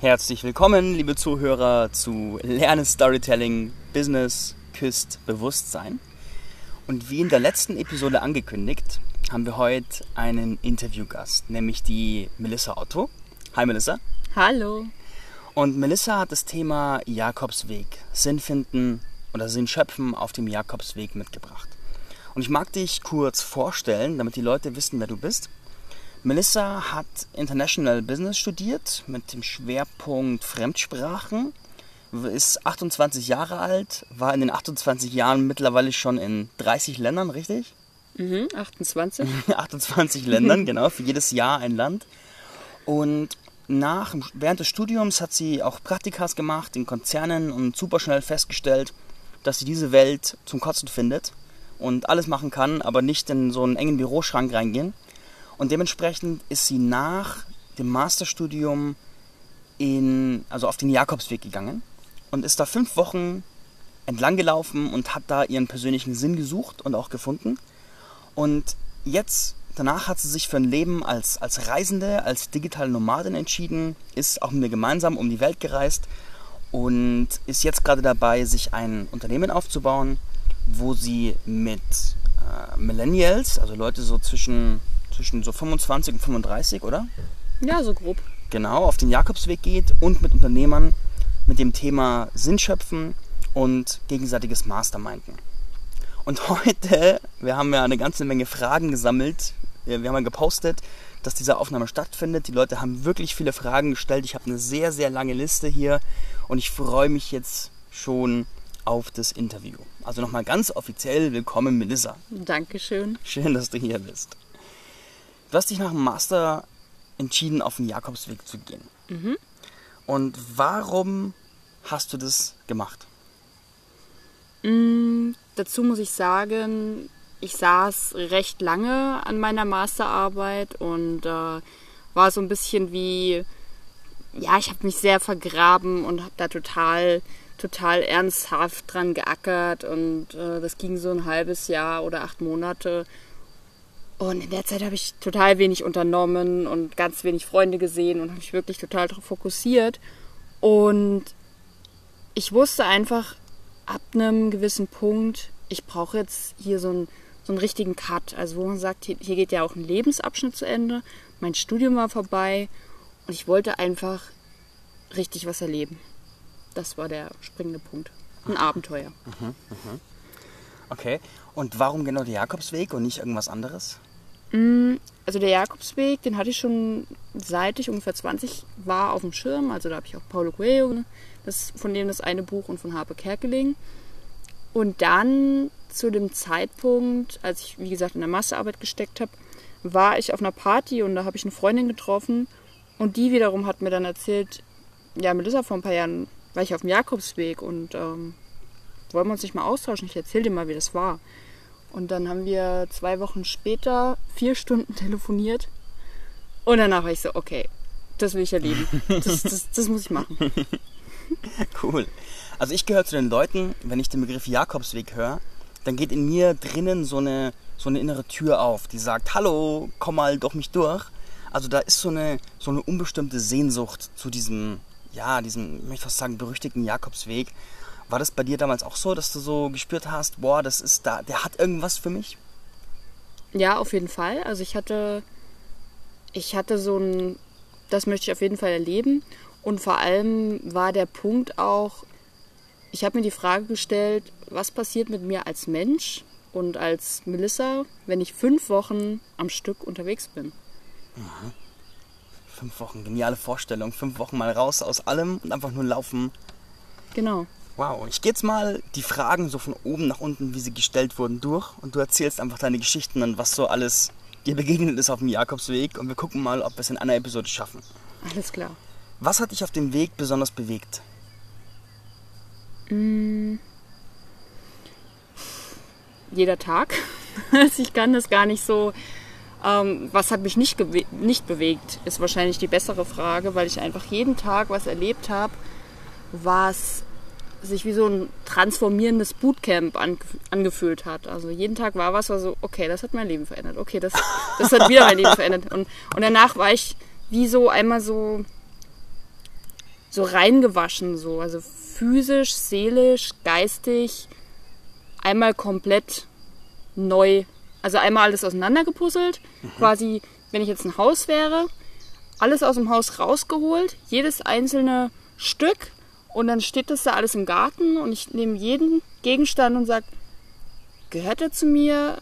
Herzlich willkommen, liebe Zuhörer, zu Lerne Storytelling Business küsst Bewusstsein. Und wie in der letzten Episode angekündigt, haben wir heute einen Interviewgast, nämlich die Melissa Otto. Hi Melissa. Hallo. Und Melissa hat das Thema Jakobsweg, Sinn finden oder Sinn schöpfen auf dem Jakobsweg mitgebracht. Und ich mag dich kurz vorstellen, damit die Leute wissen, wer du bist. Melissa hat International Business studiert mit dem Schwerpunkt Fremdsprachen, ist 28 Jahre alt, war in den 28 Jahren mittlerweile schon in 30 Ländern, richtig? Mhm, 28. 28 Ländern, genau, für jedes Jahr ein Land. Und nach, während des Studiums hat sie auch Praktikas gemacht in Konzernen und super schnell festgestellt, dass sie diese Welt zum Kotzen findet und alles machen kann, aber nicht in so einen engen Büroschrank reingehen. Und dementsprechend ist sie nach dem Masterstudium in, also auf den Jakobsweg gegangen und ist da fünf Wochen entlang gelaufen und hat da ihren persönlichen Sinn gesucht und auch gefunden. Und jetzt, danach hat sie sich für ein Leben als, als Reisende, als digitale Nomadin entschieden, ist auch mit mir gemeinsam um die Welt gereist und ist jetzt gerade dabei, sich ein Unternehmen aufzubauen, wo sie mit äh, Millennials, also Leute so zwischen zwischen so 25 und 35, oder? Ja, so grob. Genau, auf den Jakobsweg geht und mit Unternehmern mit dem Thema Sinn schöpfen und gegenseitiges Masterminden. Und heute, wir haben ja eine ganze Menge Fragen gesammelt, wir haben ja gepostet, dass diese Aufnahme stattfindet. Die Leute haben wirklich viele Fragen gestellt. Ich habe eine sehr, sehr lange Liste hier und ich freue mich jetzt schon auf das Interview. Also nochmal ganz offiziell willkommen, Melissa. Dankeschön. Schön, dass du hier bist. Du hast dich nach dem Master entschieden, auf den Jakobsweg zu gehen. Mhm. Und warum hast du das gemacht? Mm, dazu muss ich sagen, ich saß recht lange an meiner Masterarbeit und äh, war so ein bisschen wie, ja, ich habe mich sehr vergraben und habe da total, total ernsthaft dran geackert und äh, das ging so ein halbes Jahr oder acht Monate und in der Zeit habe ich total wenig unternommen und ganz wenig Freunde gesehen und habe mich wirklich total darauf fokussiert. Und ich wusste einfach ab einem gewissen Punkt, ich brauche jetzt hier so einen, so einen richtigen Cut. Also wo man sagt, hier, hier geht ja auch ein Lebensabschnitt zu Ende. Mein Studium war vorbei und ich wollte einfach richtig was erleben. Das war der springende Punkt. Ein Abenteuer. Mhm, mhm. Okay. Und warum genau der Jakobsweg und nicht irgendwas anderes? Mm, also der Jakobsweg, den hatte ich schon seit ich ungefähr 20 war auf dem Schirm. Also da habe ich auch Paulo Coelho, das, von dem das eine Buch und von Harpe Kerkeling. Und dann zu dem Zeitpunkt, als ich, wie gesagt, in der Massearbeit gesteckt habe, war ich auf einer Party und da habe ich eine Freundin getroffen und die wiederum hat mir dann erzählt, ja, Melissa, vor ein paar Jahren war ich auf dem Jakobsweg und ähm, wollen wir uns nicht mal austauschen? Ich erzähle dir mal, wie das war. Und dann haben wir zwei Wochen später vier Stunden telefoniert. Und danach war ich so, okay, das will ich erleben. Das, das, das muss ich machen. Cool. Also ich gehöre zu den Leuten, wenn ich den Begriff Jakobsweg höre, dann geht in mir drinnen so eine, so eine innere Tür auf, die sagt, hallo, komm mal durch mich durch. Also da ist so eine, so eine unbestimmte Sehnsucht zu diesem, ja, diesem, ich möchte fast sagen, berüchtigten Jakobsweg. War das bei dir damals auch so, dass du so gespürt hast, boah, das ist da, der hat irgendwas für mich? Ja, auf jeden Fall. Also ich hatte, ich hatte so ein, das möchte ich auf jeden Fall erleben. Und vor allem war der Punkt auch, ich habe mir die Frage gestellt, was passiert mit mir als Mensch und als Melissa, wenn ich fünf Wochen am Stück unterwegs bin. Mhm. Fünf Wochen, geniale Vorstellung. Fünf Wochen mal raus aus allem und einfach nur laufen. Genau. Wow, ich gehe jetzt mal die Fragen so von oben nach unten, wie sie gestellt wurden, durch und du erzählst einfach deine Geschichten und was so alles dir begegnet ist auf dem Jakobsweg und wir gucken mal, ob wir es in einer Episode schaffen. Alles klar. Was hat dich auf dem Weg besonders bewegt? Mm. Jeder Tag. Also ich kann das gar nicht so. Ähm, was hat mich nicht, nicht bewegt, ist wahrscheinlich die bessere Frage, weil ich einfach jeden Tag was erlebt habe, was sich wie so ein transformierendes Bootcamp an, angefühlt hat. Also jeden Tag war was, war so, okay, das hat mein Leben verändert. Okay, das, das hat wieder mein Leben verändert. Und, und danach war ich wie so einmal so, so reingewaschen, so. Also physisch, seelisch, geistig, einmal komplett neu. Also einmal alles auseinandergepuzzelt. Mhm. Quasi, wenn ich jetzt ein Haus wäre, alles aus dem Haus rausgeholt, jedes einzelne Stück und dann steht das da alles im Garten und ich nehme jeden Gegenstand und sage, gehört er zu mir?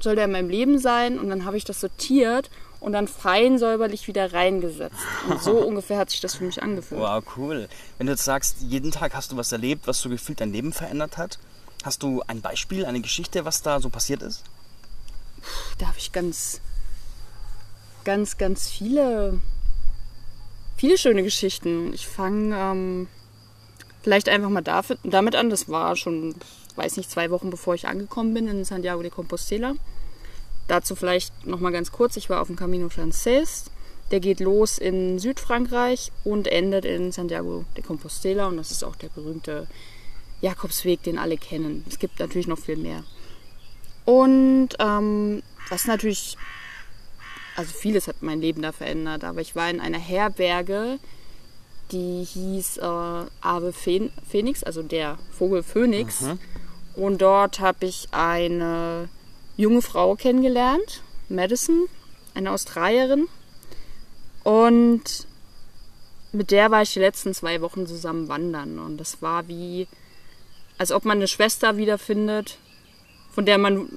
Soll der in meinem Leben sein? Und dann habe ich das sortiert und dann fein säuberlich wieder reingesetzt. Und so ungefähr hat sich das für mich angefühlt. Wow, cool. Wenn du jetzt sagst, jeden Tag hast du was erlebt, was so gefühlt dein Leben verändert hat, hast du ein Beispiel, eine Geschichte, was da so passiert ist? Da habe ich ganz, ganz, ganz viele, viele schöne Geschichten. Ich fange ähm, vielleicht einfach mal dafür, damit an. Das war schon, weiß nicht, zwei Wochen bevor ich angekommen bin in Santiago de Compostela. Dazu vielleicht noch mal ganz kurz. Ich war auf dem Camino Francés. Der geht los in Südfrankreich und endet in Santiago de Compostela. Und das ist auch der berühmte Jakobsweg, den alle kennen. Es gibt natürlich noch viel mehr. Und ähm, was natürlich, also vieles hat mein Leben da verändert. Aber ich war in einer Herberge, die hieß äh, Ave Phoenix, also der Vogel Phönix. Mhm. Und dort habe ich eine junge Frau kennengelernt, Madison, eine Australierin. Und mit der war ich die letzten zwei Wochen zusammen wandern. Und das war wie, als ob man eine Schwester wiederfindet, von der man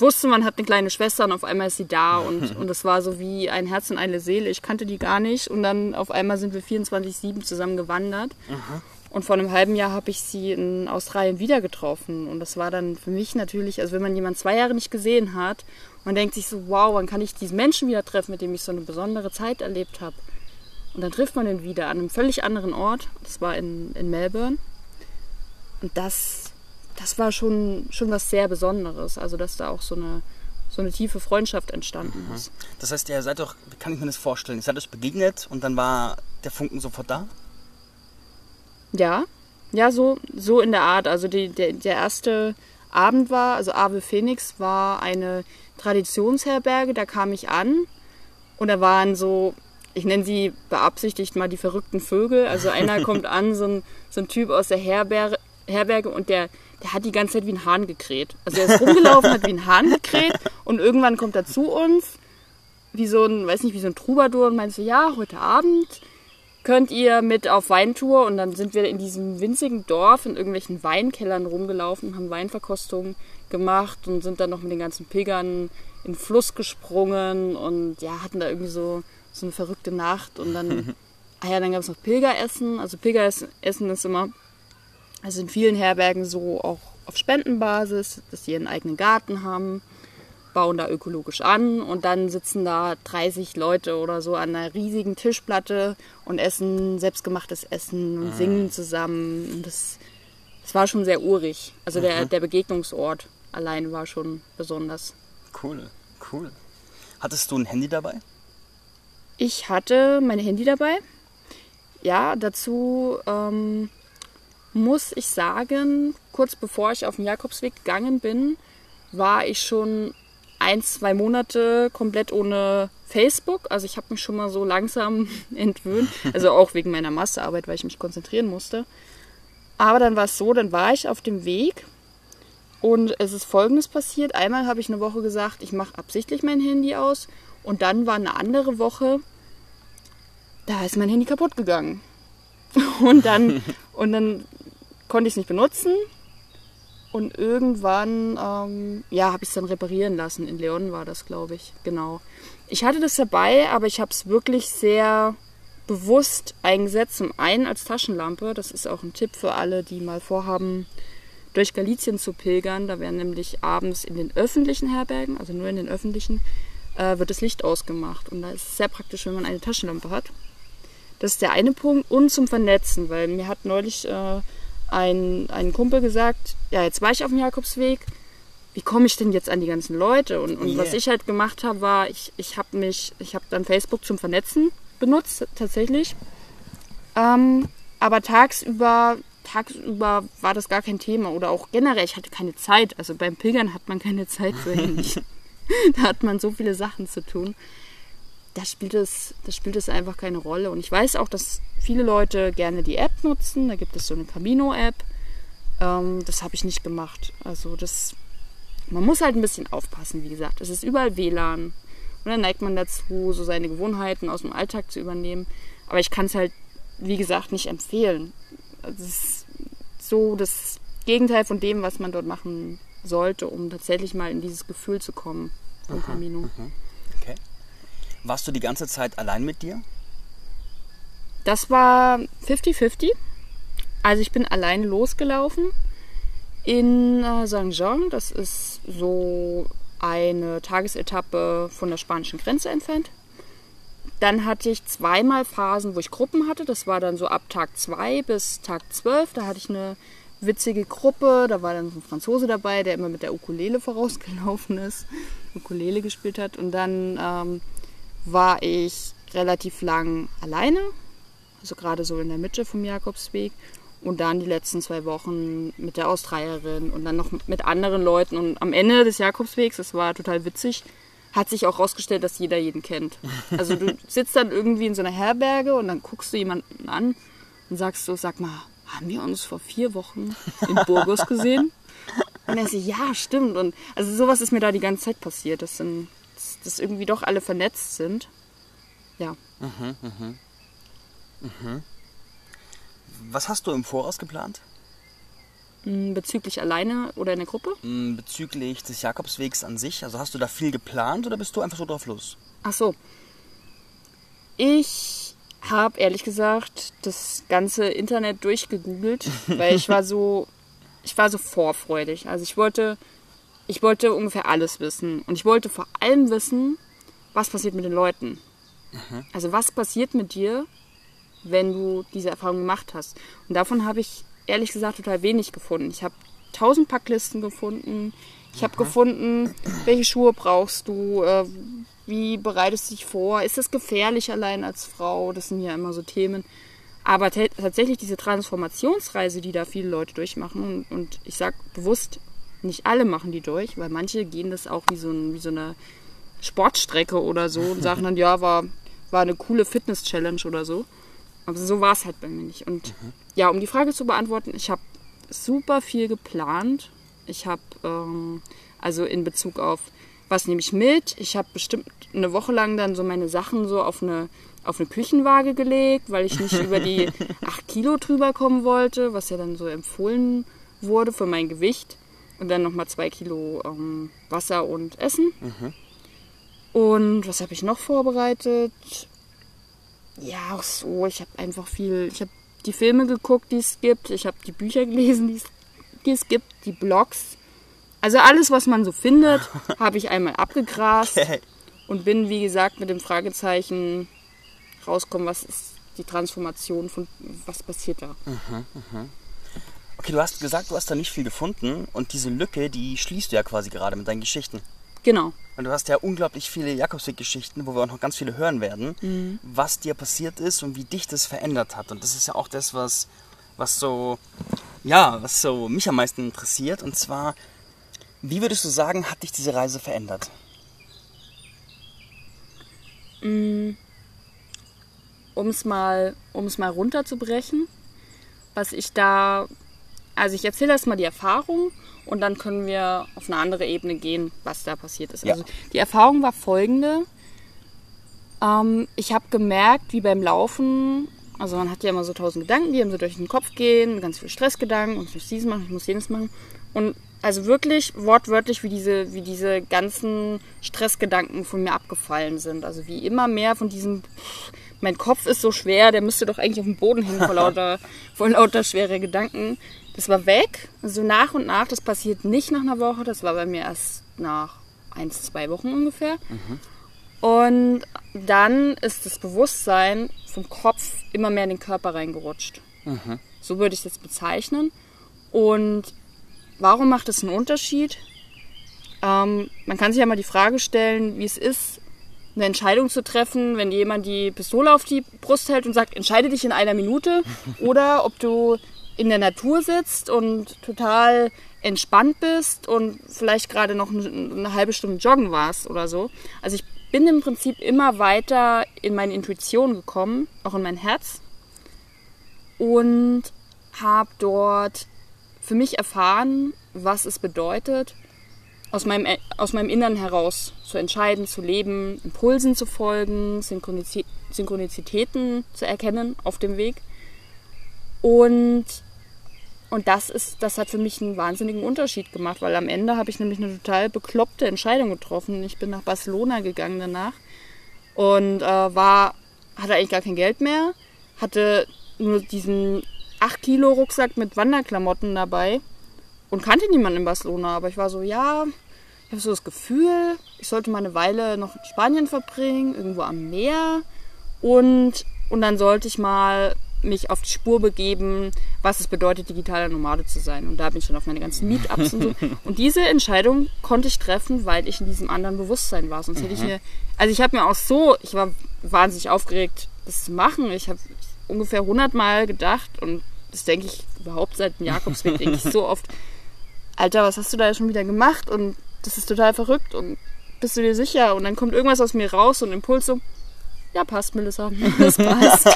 wusste, man hat eine kleine Schwester und auf einmal ist sie da. Und, und es war so wie ein Herz und eine Seele. Ich kannte die gar nicht. Und dann auf einmal sind wir 24-7 zusammen gewandert. Aha. Und vor einem halben Jahr habe ich sie in Australien wieder getroffen. Und das war dann für mich natürlich, also wenn man jemanden zwei Jahre nicht gesehen hat, man denkt sich so, wow, wann kann ich diesen Menschen wieder treffen, mit dem ich so eine besondere Zeit erlebt habe. Und dann trifft man ihn wieder an einem völlig anderen Ort. Das war in, in Melbourne. Und das, das war schon, schon was sehr Besonderes. Also, dass da auch so eine, so eine tiefe Freundschaft entstanden mhm. ist. Das heißt, ihr seid doch, wie kann ich mir das vorstellen? Ihr seid euch begegnet und dann war der Funken sofort da? Ja, ja, so, so in der Art. Also die, der, der erste Abend war, also Ave Phoenix war eine Traditionsherberge, da kam ich an und da waren so, ich nenne sie beabsichtigt mal die verrückten Vögel. Also einer kommt an, so ein, so ein Typ aus der Herberge, Herberge und der, der hat die ganze Zeit wie ein Hahn gekräht. Also er ist rumgelaufen, hat wie ein Hahn gekräht und irgendwann kommt er zu uns, wie so ein, weiß nicht, wie so ein Troubadour und meint so, ja, heute Abend könnt ihr mit auf Weintour und dann sind wir in diesem winzigen Dorf in irgendwelchen Weinkellern rumgelaufen, haben Weinverkostungen gemacht und sind dann noch mit den ganzen Pilgern in den Fluss gesprungen und ja, hatten da irgendwie so, so eine verrückte Nacht und dann, ah ja, dann gab es noch Pilgeressen. Also Pilgeressen ist immer, also in vielen Herbergen so auch auf Spendenbasis, dass die ihren eigenen Garten haben bauen da ökologisch an und dann sitzen da 30 Leute oder so an einer riesigen Tischplatte und essen selbstgemachtes Essen und ah. singen zusammen. Und das, das war schon sehr urig. Also der, der Begegnungsort allein war schon besonders. Cool, cool. Hattest du ein Handy dabei? Ich hatte mein Handy dabei. Ja, dazu ähm, muss ich sagen, kurz bevor ich auf den Jakobsweg gegangen bin, war ich schon ein, zwei Monate komplett ohne Facebook. Also ich habe mich schon mal so langsam entwöhnt. Also auch wegen meiner Masterarbeit, weil ich mich konzentrieren musste. Aber dann war es so, dann war ich auf dem Weg und es ist Folgendes passiert. Einmal habe ich eine Woche gesagt, ich mache absichtlich mein Handy aus. Und dann war eine andere Woche, da ist mein Handy kaputt gegangen. Und dann, und dann konnte ich es nicht benutzen. Und irgendwann, ähm, ja, habe ich es dann reparieren lassen. In Leon war das, glaube ich. Genau. Ich hatte das dabei, aber ich habe es wirklich sehr bewusst eingesetzt. Zum einen als Taschenlampe. Das ist auch ein Tipp für alle, die mal vorhaben, durch Galizien zu pilgern. Da werden nämlich abends in den öffentlichen Herbergen, also nur in den öffentlichen, äh, wird das Licht ausgemacht. Und da ist es sehr praktisch, wenn man eine Taschenlampe hat. Das ist der eine Punkt. Und zum Vernetzen, weil mir hat neulich äh, ein, ein Kumpel gesagt, ja, jetzt war ich auf dem Jakobsweg, wie komme ich denn jetzt an die ganzen Leute? Und, und yeah. was ich halt gemacht habe, war, ich, ich habe mich, ich habe dann Facebook zum Vernetzen benutzt, tatsächlich. Ähm, aber tagsüber, tagsüber war das gar kein Thema oder auch generell, ich hatte keine Zeit. Also beim Pilgern hat man keine Zeit für Handy. da hat man so viele Sachen zu tun. Da spielt es, da spielt es einfach keine Rolle. Und ich weiß auch, dass viele Leute gerne die App nutzen. Da gibt es so eine Camino-App. Ähm, das habe ich nicht gemacht. Also das, man muss halt ein bisschen aufpassen, wie gesagt. Es ist überall WLAN. Und dann neigt man dazu, so seine Gewohnheiten aus dem Alltag zu übernehmen. Aber ich kann es halt, wie gesagt, nicht empfehlen. Es ist so das Gegenteil von dem, was man dort machen sollte, um tatsächlich mal in dieses Gefühl zu kommen vom Camino. Okay. Warst du die ganze Zeit allein mit dir? Das war 50-50. Also ich bin allein losgelaufen in äh, Saint-Jean. Das ist so eine Tagesetappe von der spanischen Grenze entfernt. Dann hatte ich zweimal Phasen, wo ich Gruppen hatte. Das war dann so ab Tag 2 bis Tag 12. Da hatte ich eine witzige Gruppe. Da war dann so ein Franzose dabei, der immer mit der Ukulele vorausgelaufen ist, Ukulele gespielt hat. Und dann ähm, war ich relativ lang alleine, also gerade so in der Mitte vom Jakobsweg. Und dann die letzten zwei Wochen mit der Australierin und dann noch mit anderen Leuten. Und am Ende des Jakobswegs, das war total witzig, hat sich auch rausgestellt, dass jeder jeden kennt. Also du sitzt dann irgendwie in so einer Herberge und dann guckst du jemanden an und sagst so, sag mal, haben wir uns vor vier Wochen in Burgos gesehen? Und er so, ja, stimmt. Und also sowas ist mir da die ganze Zeit passiert, dass, dann, dass, irgendwie doch alle vernetzt sind. Ja. Was hast du im Voraus geplant? Mm, Bezüglich alleine oder in der Gruppe? Mm, Bezüglich des Jakobswegs an sich. Also hast du da viel geplant oder bist du einfach so drauf los? Ach so. Ich habe ehrlich gesagt das ganze Internet durchgegoogelt, weil ich war so, ich war so vorfreudig. Also ich wollte, ich wollte ungefähr alles wissen und ich wollte vor allem wissen, was passiert mit den Leuten. Also was passiert mit dir, wenn du diese Erfahrung gemacht hast? Und davon habe ich ehrlich gesagt total wenig gefunden. Ich habe tausend Packlisten gefunden. Ich habe gefunden, welche Schuhe brauchst du, äh, wie bereitest du dich vor, ist das gefährlich allein als Frau? Das sind ja immer so Themen. Aber ta- tatsächlich diese Transformationsreise, die da viele Leute durchmachen, und, und ich sage bewusst, nicht alle machen die durch, weil manche gehen das auch wie so, ein, wie so eine Sportstrecke oder so und sagen dann, ja, war, war eine coole Fitness-Challenge oder so. Aber so war es halt bei mir nicht. Und ja, um die Frage zu beantworten, ich habe super viel geplant. Ich habe, ähm, also in Bezug auf, was nehme ich mit? Ich habe bestimmt eine Woche lang dann so meine Sachen so auf eine, auf eine Küchenwaage gelegt, weil ich nicht über die 8 Kilo drüber kommen wollte, was ja dann so empfohlen wurde für mein Gewicht. Und dann nochmal zwei Kilo ähm, Wasser und Essen. Und was habe ich noch vorbereitet? Ja, auch so. Ich habe einfach viel. Ich habe die Filme geguckt, die es gibt. Ich habe die Bücher gelesen, die es, gibt. Die Blogs. Also alles, was man so findet, habe ich einmal abgegrast. Okay. Und bin, wie gesagt, mit dem Fragezeichen rauskommen, was ist die Transformation von was passiert da. Okay, du hast gesagt, du hast da nicht viel gefunden und diese Lücke, die schließt du ja quasi gerade mit deinen Geschichten. Genau. Und du hast ja unglaublich viele Jakobsweg-Geschichten, wo wir auch noch ganz viele hören werden, was dir passiert ist und wie dich das verändert hat. Und das ist ja auch das, was, was so, ja, was so mich am meisten interessiert. Und zwar, wie würdest du sagen, hat dich diese Reise verändert? um es mal, um's mal runterzubrechen, was ich da, also ich erzähle erstmal die Erfahrung und dann können wir auf eine andere Ebene gehen, was da passiert ist. Ja. Also die Erfahrung war folgende. Ähm, ich habe gemerkt, wie beim Laufen, also man hat ja immer so tausend Gedanken, die einem so durch den Kopf gehen, ganz viele Stressgedanken und ich muss dieses machen, ich muss jenes machen. Und also wirklich wortwörtlich, wie diese, wie diese ganzen Stressgedanken von mir abgefallen sind. Also wie immer mehr von diesem, mein Kopf ist so schwer, der müsste doch eigentlich auf dem Boden hängen vor lauter, vor lauter schwere Gedanken. Das war weg. Also nach und nach, das passiert nicht nach einer Woche, das war bei mir erst nach eins, zwei Wochen ungefähr. Und dann ist das Bewusstsein vom Kopf immer mehr in den Körper reingerutscht. So würde ich es jetzt bezeichnen. Und warum macht es einen Unterschied? Ähm, man kann sich ja mal die Frage stellen, wie es ist, eine Entscheidung zu treffen, wenn jemand die Pistole auf die Brust hält und sagt, entscheide dich in einer Minute, oder ob du in der Natur sitzt und total entspannt bist und vielleicht gerade noch eine, halbe Stunde joggen warst oder so. Also ich bin im Prinzip immer weiter in meine Intuition gekommen, auch in mein Herz. Und habe dort für mich erfahren, was es bedeutet, aus meinem, aus meinem Innern heraus zu entscheiden, zu leben, Impulsen zu folgen, Synchronizitäten zu erkennen auf dem Weg. Und, und das, ist, das hat für mich einen wahnsinnigen Unterschied gemacht, weil am Ende habe ich nämlich eine total bekloppte Entscheidung getroffen. Ich bin nach Barcelona gegangen danach und äh, war, hatte eigentlich gar kein Geld mehr, hatte nur diesen 8 Kilo Rucksack mit Wanderklamotten dabei und kannte niemanden in Barcelona. Aber ich war so, ja, ich habe so das Gefühl, ich sollte mal eine Weile noch in Spanien verbringen, irgendwo am Meer. Und, und dann sollte ich mal mich auf die Spur begeben, was es bedeutet, digitaler Nomade zu sein. Und da bin ich dann auf meine ganzen Meetups und so. Und diese Entscheidung konnte ich treffen, weil ich in diesem anderen Bewusstsein war. Sonst hätte ich mhm. mir, also ich habe mir auch so, ich war wahnsinnig aufgeregt, das zu machen. Ich habe ungefähr 100 Mal gedacht und das denke ich überhaupt seit dem Jakobsweg, denke ich so oft, Alter, was hast du da schon wieder gemacht? Und das ist total verrückt und bist du dir sicher? Und dann kommt irgendwas aus mir raus und Impuls so, ja, passt, Melissa, das passt.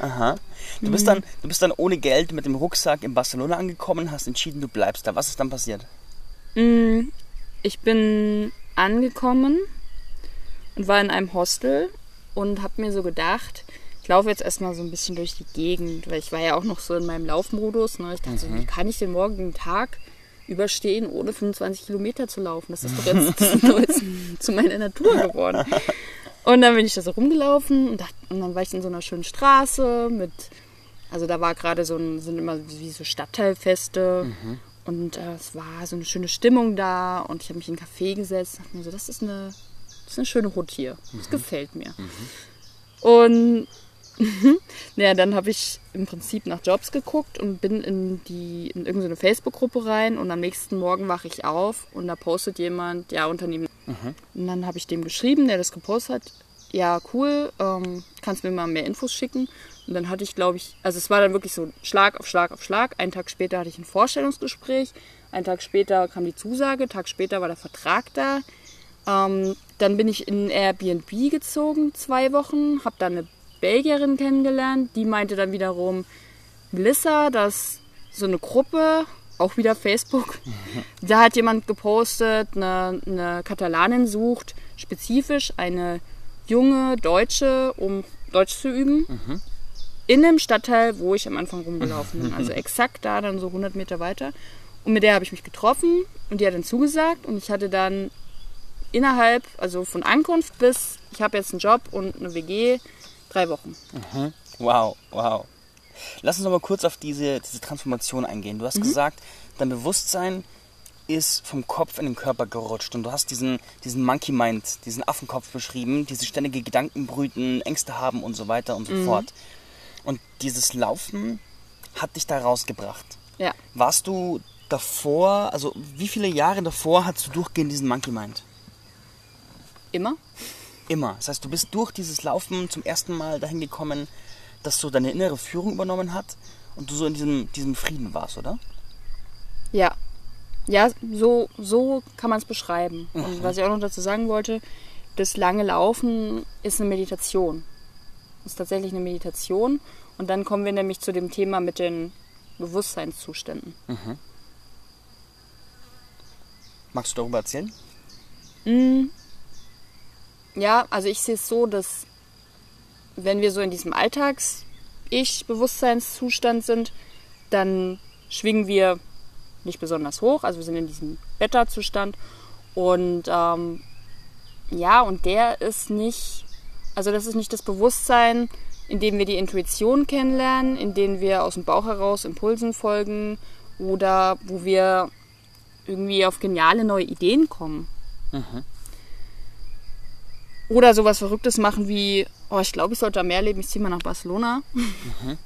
Aha. Du bist, dann, du bist dann ohne Geld mit dem Rucksack in Barcelona angekommen, hast entschieden, du bleibst da. Was ist dann passiert? Mm, ich bin angekommen und war in einem Hostel und habe mir so gedacht, ich laufe jetzt erstmal so ein bisschen durch die Gegend, weil ich war ja auch noch so in meinem Laufmodus. Ne? Ich dachte, mhm. so, wie kann ich den morgigen Tag überstehen, ohne 25 Kilometer zu laufen? Das ist doch jetzt, jetzt zu meiner Natur geworden. Und dann bin ich da so rumgelaufen und, dachte, und dann war ich in so einer schönen Straße mit, also da war gerade so ein, sind immer wie so Stadtteilfeste. Mhm. Und äh, es war so eine schöne Stimmung da und ich habe mich in einen Café gesetzt und dachte mir so, das ist eine, das ist eine schöne Hut hier. Das mhm. gefällt mir. Mhm. Und naja, dann habe ich im Prinzip nach Jobs geguckt und bin in die in irgendeine Facebook-Gruppe rein und am nächsten Morgen wache ich auf und da postet jemand, ja, Unternehmen. Mhm. Und dann habe ich dem geschrieben, der das gepostet hat, ja, cool, ähm, kannst mir mal mehr Infos schicken. Und dann hatte ich, glaube ich, also es war dann wirklich so Schlag auf Schlag auf Schlag. Einen Tag später hatte ich ein Vorstellungsgespräch, einen Tag später kam die Zusage, einen Tag später war der Vertrag da. Ähm, dann bin ich in Airbnb gezogen, zwei Wochen, habe da eine Belgierin kennengelernt, die meinte dann wiederum, Melissa, dass so eine Gruppe, auch wieder Facebook, da hat jemand gepostet, eine, eine Katalanin sucht spezifisch eine junge Deutsche, um Deutsch zu üben. Mhm. In dem Stadtteil, wo ich am Anfang rumgelaufen bin. Also exakt da, dann so 100 Meter weiter. Und mit der habe ich mich getroffen und die hat dann zugesagt und ich hatte dann innerhalb, also von Ankunft bis ich habe jetzt einen Job und eine WG, Drei Wochen. Mhm. Wow, wow. Lass uns noch mal kurz auf diese, diese Transformation eingehen. Du hast mhm. gesagt, dein Bewusstsein ist vom Kopf in den Körper gerutscht und du hast diesen, diesen Monkey Mind, diesen Affenkopf beschrieben, diese ständige Gedankenbrüten, Ängste haben und so weiter und so mhm. fort. Und dieses Laufen hat dich da rausgebracht. Ja. Warst du davor, also wie viele Jahre davor hattest du durchgehend diesen Monkey Mind? Immer. Immer. Das heißt, du bist durch dieses Laufen zum ersten Mal dahin gekommen, dass so deine innere Führung übernommen hat und du so in diesem, diesem Frieden warst, oder? Ja. Ja, so, so kann man es beschreiben. Mhm. Und was ich auch noch dazu sagen wollte, das lange Laufen ist eine Meditation. Ist tatsächlich eine Meditation. Und dann kommen wir nämlich zu dem Thema mit den Bewusstseinszuständen. Mhm. Magst du darüber erzählen? Mm, ja, also ich sehe es so, dass wenn wir so in diesem Alltags-Ich-Bewusstseinszustand sind, dann schwingen wir nicht besonders hoch. Also wir sind in diesem Beta-Zustand. Und ähm, ja, und der ist nicht, also das ist nicht das Bewusstsein, in dem wir die Intuition kennenlernen, in dem wir aus dem Bauch heraus Impulsen folgen oder wo wir irgendwie auf geniale neue Ideen kommen. Mhm. Oder sowas Verrücktes machen wie, oh, ich glaube, ich sollte da mehr leben, ich ziehe mal nach Barcelona. Mhm.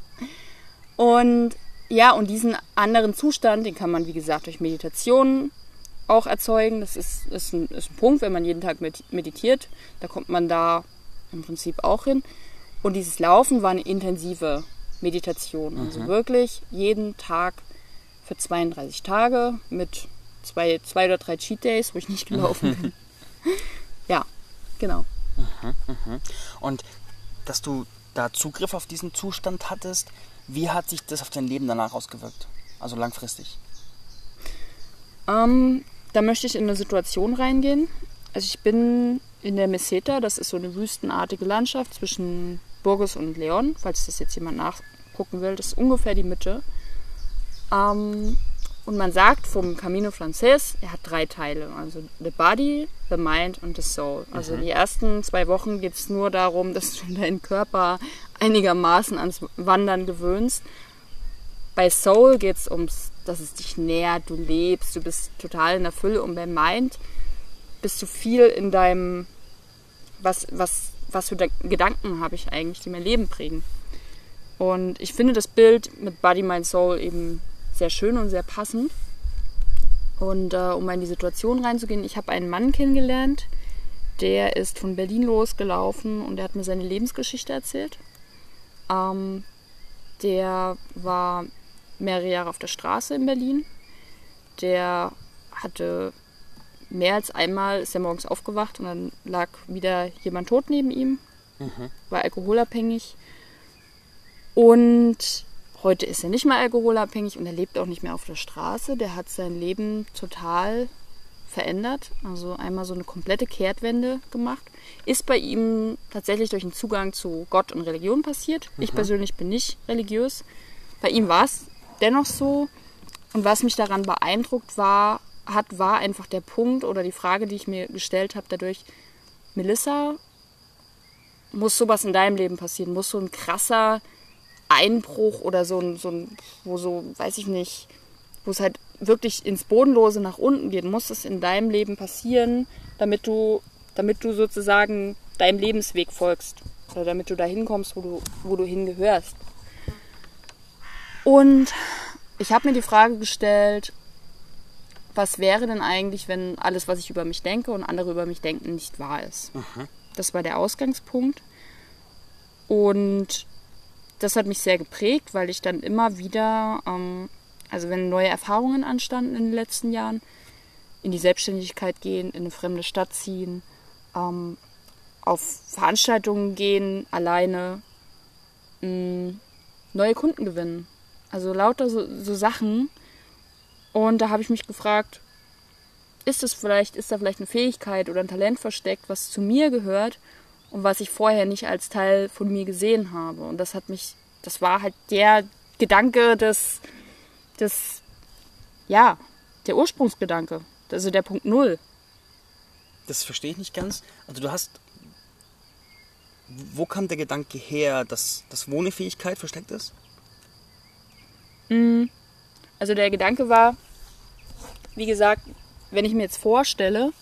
Und ja, und diesen anderen Zustand, den kann man, wie gesagt, durch Meditation auch erzeugen. Das ist, ist, ein, ist ein Punkt, wenn man jeden Tag meditiert, da kommt man da im Prinzip auch hin. Und dieses Laufen war eine intensive Meditation. Also mhm. wirklich jeden Tag für 32 Tage mit zwei, zwei oder drei Cheat Days, wo ich nicht gelaufen bin. Ja, genau. Und dass du da Zugriff auf diesen Zustand hattest, wie hat sich das auf dein Leben danach ausgewirkt? Also langfristig. Ähm, da möchte ich in eine Situation reingehen. Also ich bin in der Meseta, das ist so eine wüstenartige Landschaft zwischen Burgos und Leon, falls das jetzt jemand nachgucken will. Das ist ungefähr die Mitte. Ähm, und man sagt vom Camino Frances, er hat drei Teile. Also the body, the mind und the soul. Also die ersten zwei Wochen geht es nur darum, dass du deinen Körper einigermaßen ans Wandern gewöhnst. Bei Soul geht es ums, dass es dich nährt, du lebst, du bist total in der Fülle. Und bei Mind bist du viel in deinem, was, was, was für Gedanken habe ich eigentlich, die mein Leben prägen. Und ich finde das Bild mit Body, Mind, Soul eben sehr schön und sehr passend. Und äh, um mal in die Situation reinzugehen, ich habe einen Mann kennengelernt, der ist von Berlin losgelaufen und der hat mir seine Lebensgeschichte erzählt. Ähm, der war mehrere Jahre auf der Straße in Berlin. Der hatte mehr als einmal, ist er morgens aufgewacht und dann lag wieder jemand tot neben ihm, war alkoholabhängig. Und heute ist er nicht mehr alkoholabhängig und er lebt auch nicht mehr auf der Straße. Der hat sein Leben total verändert, also einmal so eine komplette Kehrtwende gemacht. Ist bei ihm tatsächlich durch einen Zugang zu Gott und Religion passiert. Ich persönlich bin nicht religiös. Bei ihm war es dennoch so. Und was mich daran beeindruckt war, hat, war einfach der Punkt oder die Frage, die ich mir gestellt habe dadurch, Melissa, muss sowas in deinem Leben passieren? Muss so ein krasser Einbruch oder so ein, so ein, wo so, weiß ich nicht, wo es halt wirklich ins Bodenlose nach unten geht, muss es in deinem Leben passieren, damit du, damit du sozusagen deinem Lebensweg folgst. Oder damit du dahin kommst, wo du, wo du hingehörst. Und ich habe mir die Frage gestellt, was wäre denn eigentlich, wenn alles, was ich über mich denke und andere über mich denken, nicht wahr ist? Das war der Ausgangspunkt. Und das hat mich sehr geprägt, weil ich dann immer wieder, ähm, also wenn neue Erfahrungen anstanden in den letzten Jahren, in die Selbstständigkeit gehen, in eine fremde Stadt ziehen, ähm, auf Veranstaltungen gehen, alleine, mh, neue Kunden gewinnen. Also lauter so, so Sachen. Und da habe ich mich gefragt, ist es vielleicht, ist da vielleicht eine Fähigkeit oder ein Talent versteckt, was zu mir gehört und was ich vorher nicht als Teil von mir gesehen habe. Und das hat mich, das war halt der Gedanke des, des, ja, der Ursprungsgedanke. Also der Punkt Null. Das verstehe ich nicht ganz. Also du hast. Wo kam der Gedanke her, dass, dass wo eine Fähigkeit versteckt ist? Also der Gedanke war, wie gesagt, wenn ich mir jetzt vorstelle,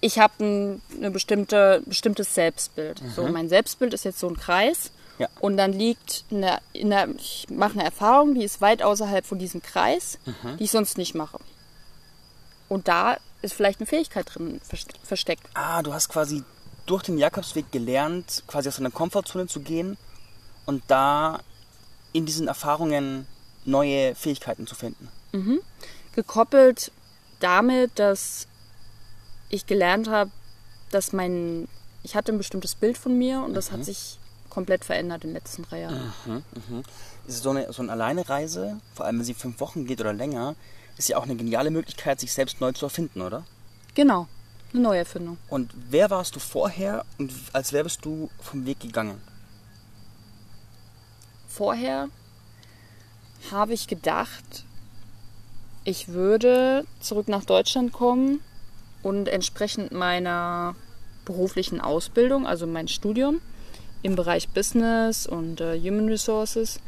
ich habe ein eine bestimmte, bestimmtes Selbstbild. So, mein Selbstbild ist jetzt so ein Kreis. Ja. Und dann liegt eine, in der, ich mache eine Erfahrung, die ist weit außerhalb von diesem Kreis, die ich sonst nicht mache. Und da ist vielleicht eine Fähigkeit drin vers- versteckt. Ah, du hast quasi durch den Jakobsweg gelernt, quasi aus deiner Komfortzone zu gehen und da in diesen Erfahrungen neue Fähigkeiten zu finden. gekoppelt damit, dass ich gelernt habe, dass mein, ich hatte ein bestimmtes Bild von mir und das hat sich komplett verändert in den letzten drei Jahren. Ist so eine, so eine Alleinereise, vor allem wenn sie fünf Wochen geht oder länger, ist ja auch eine geniale Möglichkeit, sich selbst neu zu erfinden, oder? Genau, eine Neuerfindung. Und wer warst du vorher und als wer bist du vom Weg gegangen? Vorher habe ich gedacht, ich würde zurück nach Deutschland kommen und entsprechend meiner beruflichen Ausbildung, also mein Studium im Bereich Business und äh, Human Resources,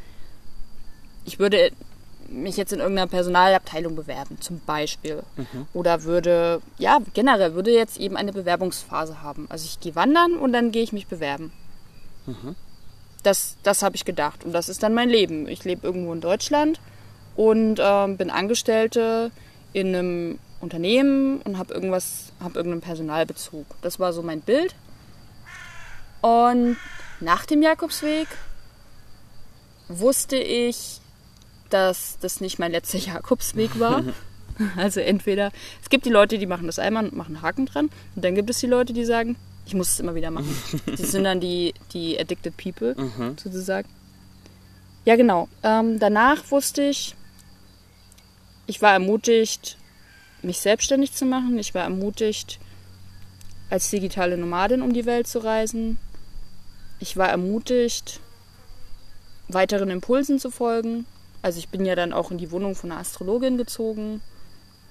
ich würde mich jetzt in irgendeiner Personalabteilung bewerben, zum Beispiel. Oder würde, ja, generell würde jetzt eben eine Bewerbungsphase haben. Also ich gehe wandern und dann gehe ich mich bewerben. Das, das habe ich gedacht. Und das ist dann mein Leben. Ich lebe irgendwo in Deutschland und ähm, bin Angestellte in einem Unternehmen und habe irgendwas, habe irgendeinen Personalbezug. Das war so mein Bild. Und nach dem Jakobsweg wusste ich, dass das nicht mein letzter Jakobsweg war. Also entweder, es gibt die Leute, die machen das einmal und machen einen Haken dran. Und dann gibt es die Leute, die sagen, ich muss es immer wieder machen. Das sind dann die, die Addicted People, Mhm. sozusagen. Ja, genau. Ähm, danach wusste ich, ich war ermutigt, mich selbstständig zu machen. Ich war ermutigt, als digitale Nomadin um die Welt zu reisen. Ich war ermutigt, weiteren Impulsen zu folgen. Also ich bin ja dann auch in die Wohnung von einer Astrologin gezogen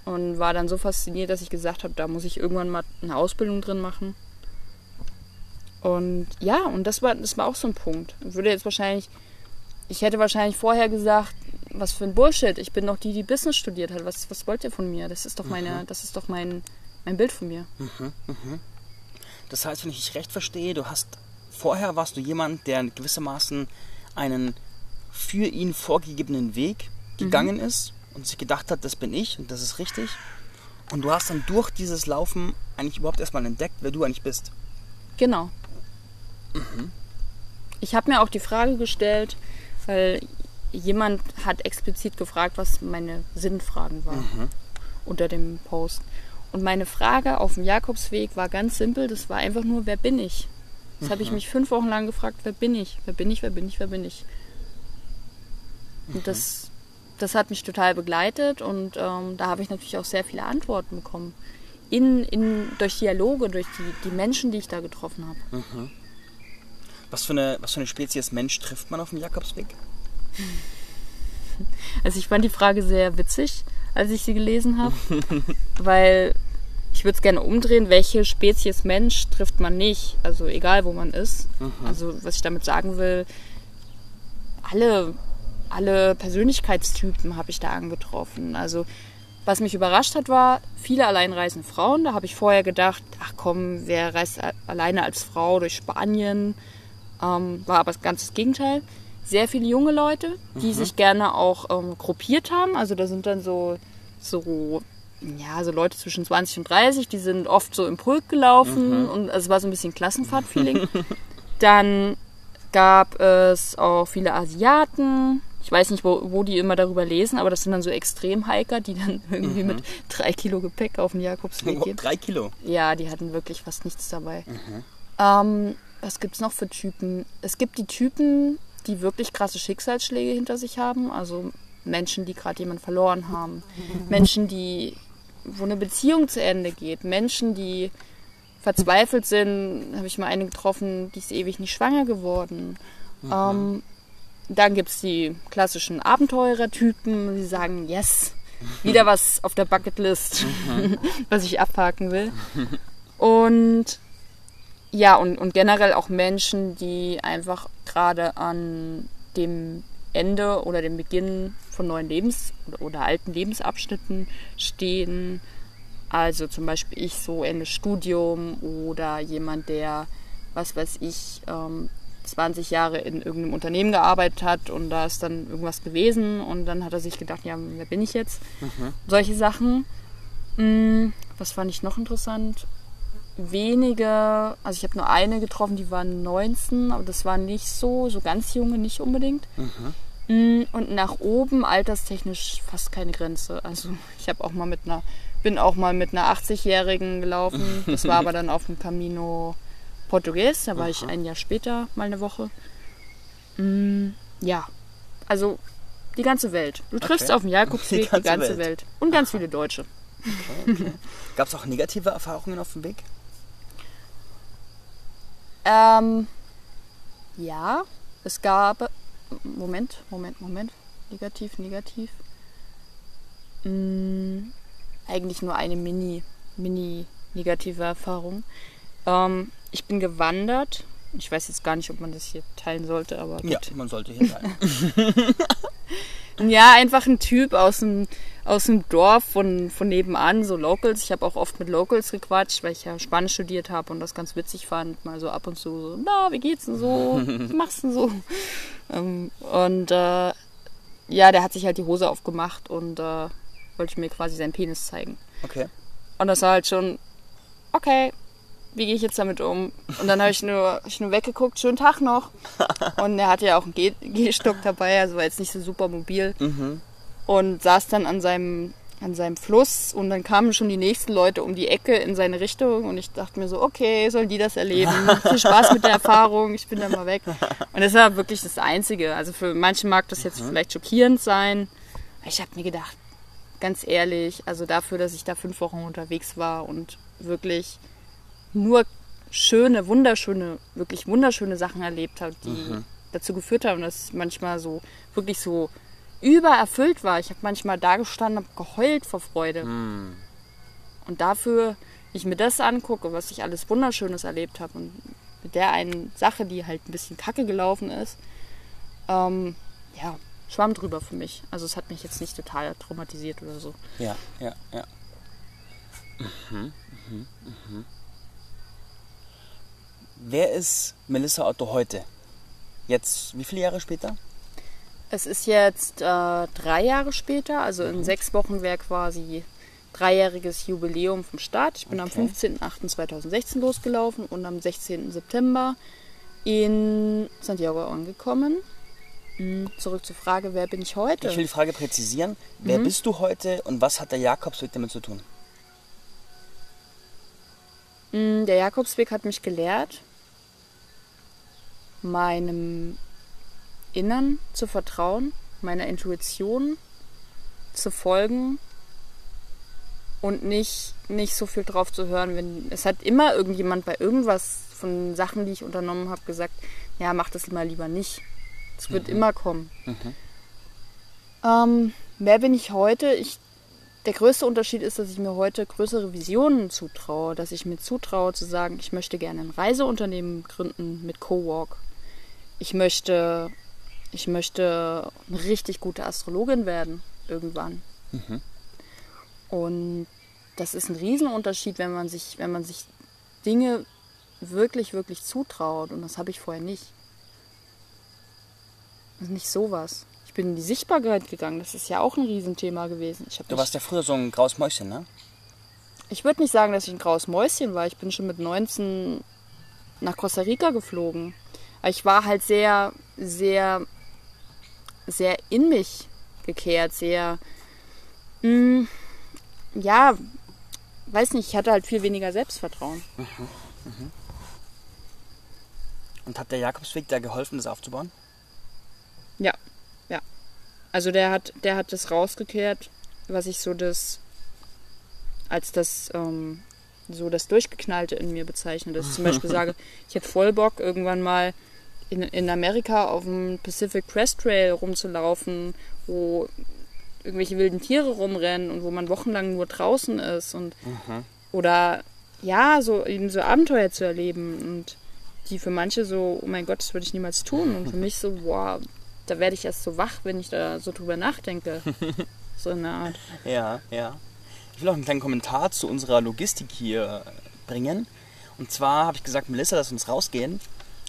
und war dann so fasziniert, dass ich gesagt habe, da muss ich irgendwann mal eine Ausbildung drin machen. Und ja, und das war, das war auch so ein Punkt. Ich würde jetzt wahrscheinlich, ich hätte wahrscheinlich vorher gesagt, was für ein Bullshit. Ich bin doch die, die Business studiert hat. Was, was wollt ihr von mir? Das ist doch meine, das ist doch mein, mein Bild von mir. Das heißt, wenn ich dich recht verstehe, du hast vorher warst du jemand, der gewissermaßen einen für ihn vorgegebenen Weg gegangen ist und sich gedacht hat, das bin ich und das ist richtig. Und du hast dann durch dieses Laufen eigentlich überhaupt erstmal entdeckt, wer du eigentlich bist. Genau. Ich habe mir auch die Frage gestellt, weil jemand hat explizit gefragt, was meine Sinnfragen waren unter dem Post. Und meine Frage auf dem Jakobsweg war ganz simpel, das war einfach nur, wer bin ich? Das habe ich mich fünf Wochen lang gefragt, wer bin ich? Wer bin ich? Wer bin ich? Wer bin ich? Und das, das hat mich total begleitet und ähm, da habe ich natürlich auch sehr viele Antworten bekommen. In, in, durch Dialoge, durch die, die Menschen, die ich da getroffen habe. Was für eine, was für eine Spezies Mensch trifft man auf dem Jakobsweg? Also ich fand die Frage sehr witzig, als ich sie gelesen habe, weil ich würde es gerne umdrehen, welche Spezies Mensch trifft man nicht, also egal wo man ist. Also was ich damit sagen will, alle, alle Persönlichkeitstypen habe ich da angetroffen. Also was mich überrascht hat, war viele alleinreisende Frauen. Da habe ich vorher gedacht, ach komm, wer reist alleine als Frau durch Spanien? Ähm, war aber das ganze das Gegenteil. Sehr viele junge Leute, die sich gerne auch ähm, gruppiert haben. Also da sind dann so, so, ja, so Leute zwischen 20 und 30, die sind oft so im Pulk gelaufen und also es war so ein bisschen Klassenfahrt-Feeling. dann gab es auch viele Asiaten. Ich weiß nicht, wo, wo die immer darüber lesen, aber das sind dann so Extremhiker, die dann irgendwie mit drei Kilo Gepäck auf den Jakobsweg Oh, gehen. drei Kilo. Ja, die hatten wirklich fast nichts dabei. Ähm, was gibt's noch für Typen? Es gibt die Typen, die wirklich krasse Schicksalsschläge hinter sich haben. Also Menschen, die gerade jemanden verloren haben. Menschen, die, wo eine Beziehung zu Ende geht. Menschen, die verzweifelt sind. Habe ich mal eine getroffen, die ist ewig nicht schwanger geworden. Ähm, dann gibt's die klassischen Abenteurer-Typen, die sagen, yes, wieder was auf der Bucketlist, was ich abhaken will. Und ja, und, und generell auch Menschen, die einfach gerade an dem Ende oder dem Beginn von neuen Lebens- oder, oder alten Lebensabschnitten stehen. Also zum Beispiel ich so Ende Studium oder jemand, der, was weiß ich, ähm, 20 Jahre in irgendeinem Unternehmen gearbeitet hat und da ist dann irgendwas gewesen und dann hat er sich gedacht, ja, wer bin ich jetzt? Solche Sachen. Mm, was fand ich noch interessant? Wenige, also ich habe nur eine getroffen, die war 19, aber das war nicht so, so ganz junge nicht unbedingt. Mm, Und nach oben alterstechnisch fast keine Grenze. Also ich habe auch mal mit einer, bin auch mal mit einer 80-Jährigen gelaufen. Das war aber dann auf dem Camino Portugues. Da war ich ein Jahr später mal eine Woche. Mm, Ja, also die ganze Welt. Du triffst Okay. auf dem Jakobsweg Die die ganze ganze, Welt. Welt. Und ganz viele Deutsche. Gab es auch negative Erfahrungen auf dem Weg? Ähm, ja, es gab. Moment, Moment, Moment. Negativ, negativ. Mm, eigentlich nur eine mini, mini negative Erfahrung. Ähm, ich bin gewandert. Ich weiß jetzt gar nicht, ob man das hier teilen sollte, aber gut. Ja, man sollte hier sein. Ja, einfach ein Typ aus dem, aus dem Dorf von, von nebenan, so Locals. Ich habe auch oft mit Locals gequatscht, weil ich ja Spanisch studiert habe und das ganz witzig fand. Mal so ab und zu so, na, wie geht's denn so? Was machst du denn so? Ähm, und äh, ja, der hat sich halt die Hose aufgemacht und äh, wollte mir quasi seinen Penis zeigen. Okay. Und das war halt schon, okay, wie gehe ich jetzt damit um? Und dann habe ich nur, ich nur weggeguckt, schönen Tag noch. Und er hatte ja auch einen Geh- Gehstock dabei, also war jetzt nicht so super mobil. Und saß dann an seinem an seinem Fluss und dann kamen schon die nächsten Leute um die Ecke in seine Richtung und ich dachte mir so, okay, sollen die das erleben? Viel Spaß mit der Erfahrung, ich bin dann mal weg. Und das war wirklich das Einzige. Also für manche mag das jetzt vielleicht schockierend sein. Ich habe mir gedacht, ganz ehrlich, also dafür, dass ich da fünf Wochen unterwegs war und wirklich nur schöne, wunderschöne, wirklich wunderschöne Sachen erlebt habe, die dazu geführt haben, dass ich manchmal so wirklich so übererfüllt war. Ich habe manchmal da gestanden, habe geheult vor Freude. Und dafür, ich mir das angucke, was ich alles Wunderschönes erlebt habe und mit der einen Sache, die halt ein bisschen kacke gelaufen ist, ähm, ja, schwamm drüber für mich. Also es hat mich jetzt nicht total traumatisiert oder so. Ja, ja, ja. Wer ist Melissa Otto heute? Jetzt, wie viele Jahre später? Es ist jetzt äh, drei Jahre später, also in sechs Wochen wäre quasi dreijähriges Jubiläum vom Start. Ich bin am Okay. 15.08.2016 losgelaufen und am 16. September in Santiago angekommen. Mm, Zurück zur Frage, wer bin ich heute? Ich will die Frage präzisieren. Wer bist du heute und was hat der Jakobsweg damit zu tun? Mm, Der Jakobsweg hat mich gelehrt, meinem Innern zu vertrauen, meiner Intuition zu folgen und nicht, nicht so viel drauf zu hören. Wenn, es hat immer irgendjemand bei irgendwas von Sachen, die ich unternommen habe, gesagt, ja, mach das mal lieber nicht. Es wird immer kommen. Ähm, wer bin ich heute? Ich, der größte Unterschied ist, dass ich mir heute größere Visionen zutraue, dass ich mir zutraue zu sagen, ich möchte gerne ein Reiseunternehmen gründen mit Cowork. Ich möchte, ich möchte eine richtig gute Astrologin werden irgendwann. Und das ist ein Riesenunterschied, wenn man sich, wenn man sich Dinge wirklich, wirklich zutraut. Und das habe ich vorher nicht. Das ist nicht sowas. Ich bin in die Sichtbarkeit gegangen. Das ist ja auch ein Riesenthema gewesen. Du warst ja früher so ein graues Mäuschen, ne? ich würde nicht sagen, dass ich ein graues Mäuschen war. Ich bin schon mit 19 nach Costa Rica geflogen. Ich war halt sehr, sehr, sehr in mich gekehrt. Sehr, mh, ja, weiß nicht, ich hatte halt viel weniger Selbstvertrauen. Und hat der Jakobsweg da geholfen, das aufzubauen? Ja, ja. Also der hat, der hat das rausgekehrt, was ich so das als das ähm, so das Durchgeknallte in mir bezeichne. Dass ich zum Beispiel sage, ich hätte voll Bock, irgendwann mal in, in Amerika auf dem Pacific Crest Trail rumzulaufen, wo irgendwelche wilden Tiere rumrennen und wo man wochenlang nur draußen ist und oder ja, so eben so Abenteuer zu erleben und die für manche so, oh mein Gott, das würde ich niemals tun und für mich so, boah, da werde ich erst so wach, wenn ich da so drüber nachdenke. so eine Art. Ja, ja. Ich will auch einen kleinen Kommentar zu unserer Logistik hier bringen. Und zwar habe ich gesagt, Melissa, lass uns rausgehen,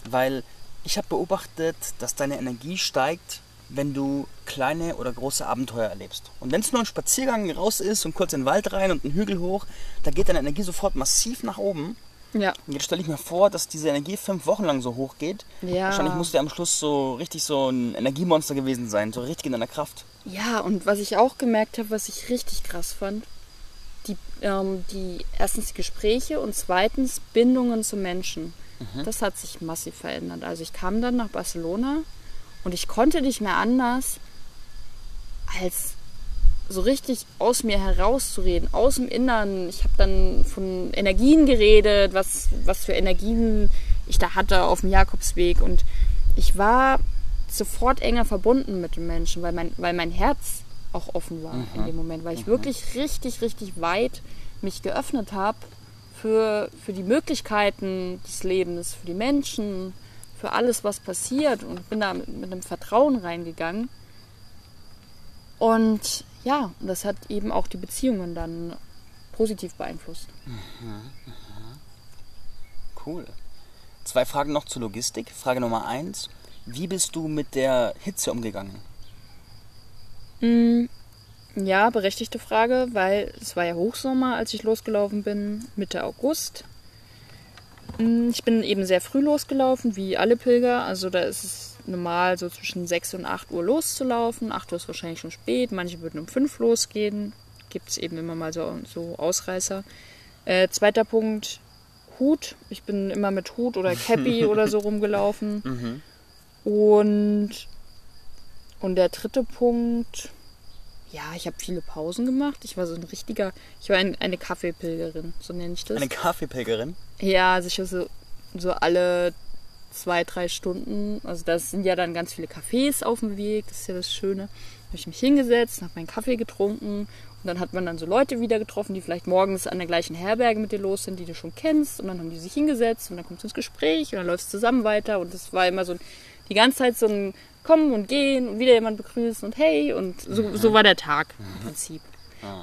weil ich habe beobachtet, dass deine Energie steigt, wenn du kleine oder große Abenteuer erlebst. Und wenn es nur ein Spaziergang raus ist und kurz in den Wald rein und einen Hügel hoch, da geht deine Energie sofort massiv nach oben. Ja. Und jetzt stelle ich mir vor, dass diese Energie fünf Wochen lang so hoch geht. Ja. Wahrscheinlich musst du am Schluss so richtig so ein Energiemonster gewesen sein, so richtig in deiner Kraft. Ja, und was ich auch gemerkt habe, was ich richtig krass fand, die, ähm, die erstens die Gespräche und zweitens Bindungen zu Menschen. Das hat sich massiv verändert. Also ich kam dann nach Barcelona und ich konnte nicht mehr anders, als so richtig aus mir herauszureden, aus dem Innern. Ich habe dann von Energien geredet, was, was für Energien ich da hatte auf dem Jakobsweg. Und ich war sofort enger verbunden mit den Menschen, weil mein, weil mein Herz auch offen war in dem Moment, weil ich wirklich richtig, richtig weit mich geöffnet habe für, für die Möglichkeiten des Lebens, für die Menschen, für alles, was passiert und bin da mit, mit einem Vertrauen reingegangen. Und ja, das hat eben auch die Beziehungen dann positiv beeinflusst. Cool. Zwei Fragen noch zur Logistik. Frage Nummer eins. Wie bist du mit der Hitze umgegangen? Ja, berechtigte Frage, weil es war ja Hochsommer, als ich losgelaufen bin, Mitte August. Mm, Ich bin eben sehr früh losgelaufen, wie alle Pilger. Also da ist es normal, so zwischen 6 und 8 Uhr loszulaufen. 8 Uhr ist wahrscheinlich schon spät, manche würden um 5 losgehen. gibt es eben immer mal so, so Ausreißer. Äh, zweiter Punkt, Hut. Ich bin immer mit Hut oder Cappy oder so rumgelaufen. Mhm. Und, und der dritte Punkt, ja, ich habe viele Pausen gemacht. Ich war so ein richtiger, ich war ein, eine Kaffeepilgerin, so nenne ich das. Eine Kaffeepilgerin? Ja, sicher so, so alle zwei, drei Stunden. Also das sind ja dann ganz viele Cafés auf dem Weg, das ist ja das Schöne. Da habe ich mich hingesetzt, habe meinen Kaffee getrunken und dann hat man dann so Leute wieder getroffen, die vielleicht morgens an der gleichen Herberge mit dir los sind, die du schon kennst. Und dann haben die sich hingesetzt und dann kommt es ins Gespräch und dann läuft es zusammen weiter. Und das war immer so die ganze Zeit so ein Kommen und Gehen und wieder jemand begrüßen und hey. Und so, so war der Tag im Prinzip.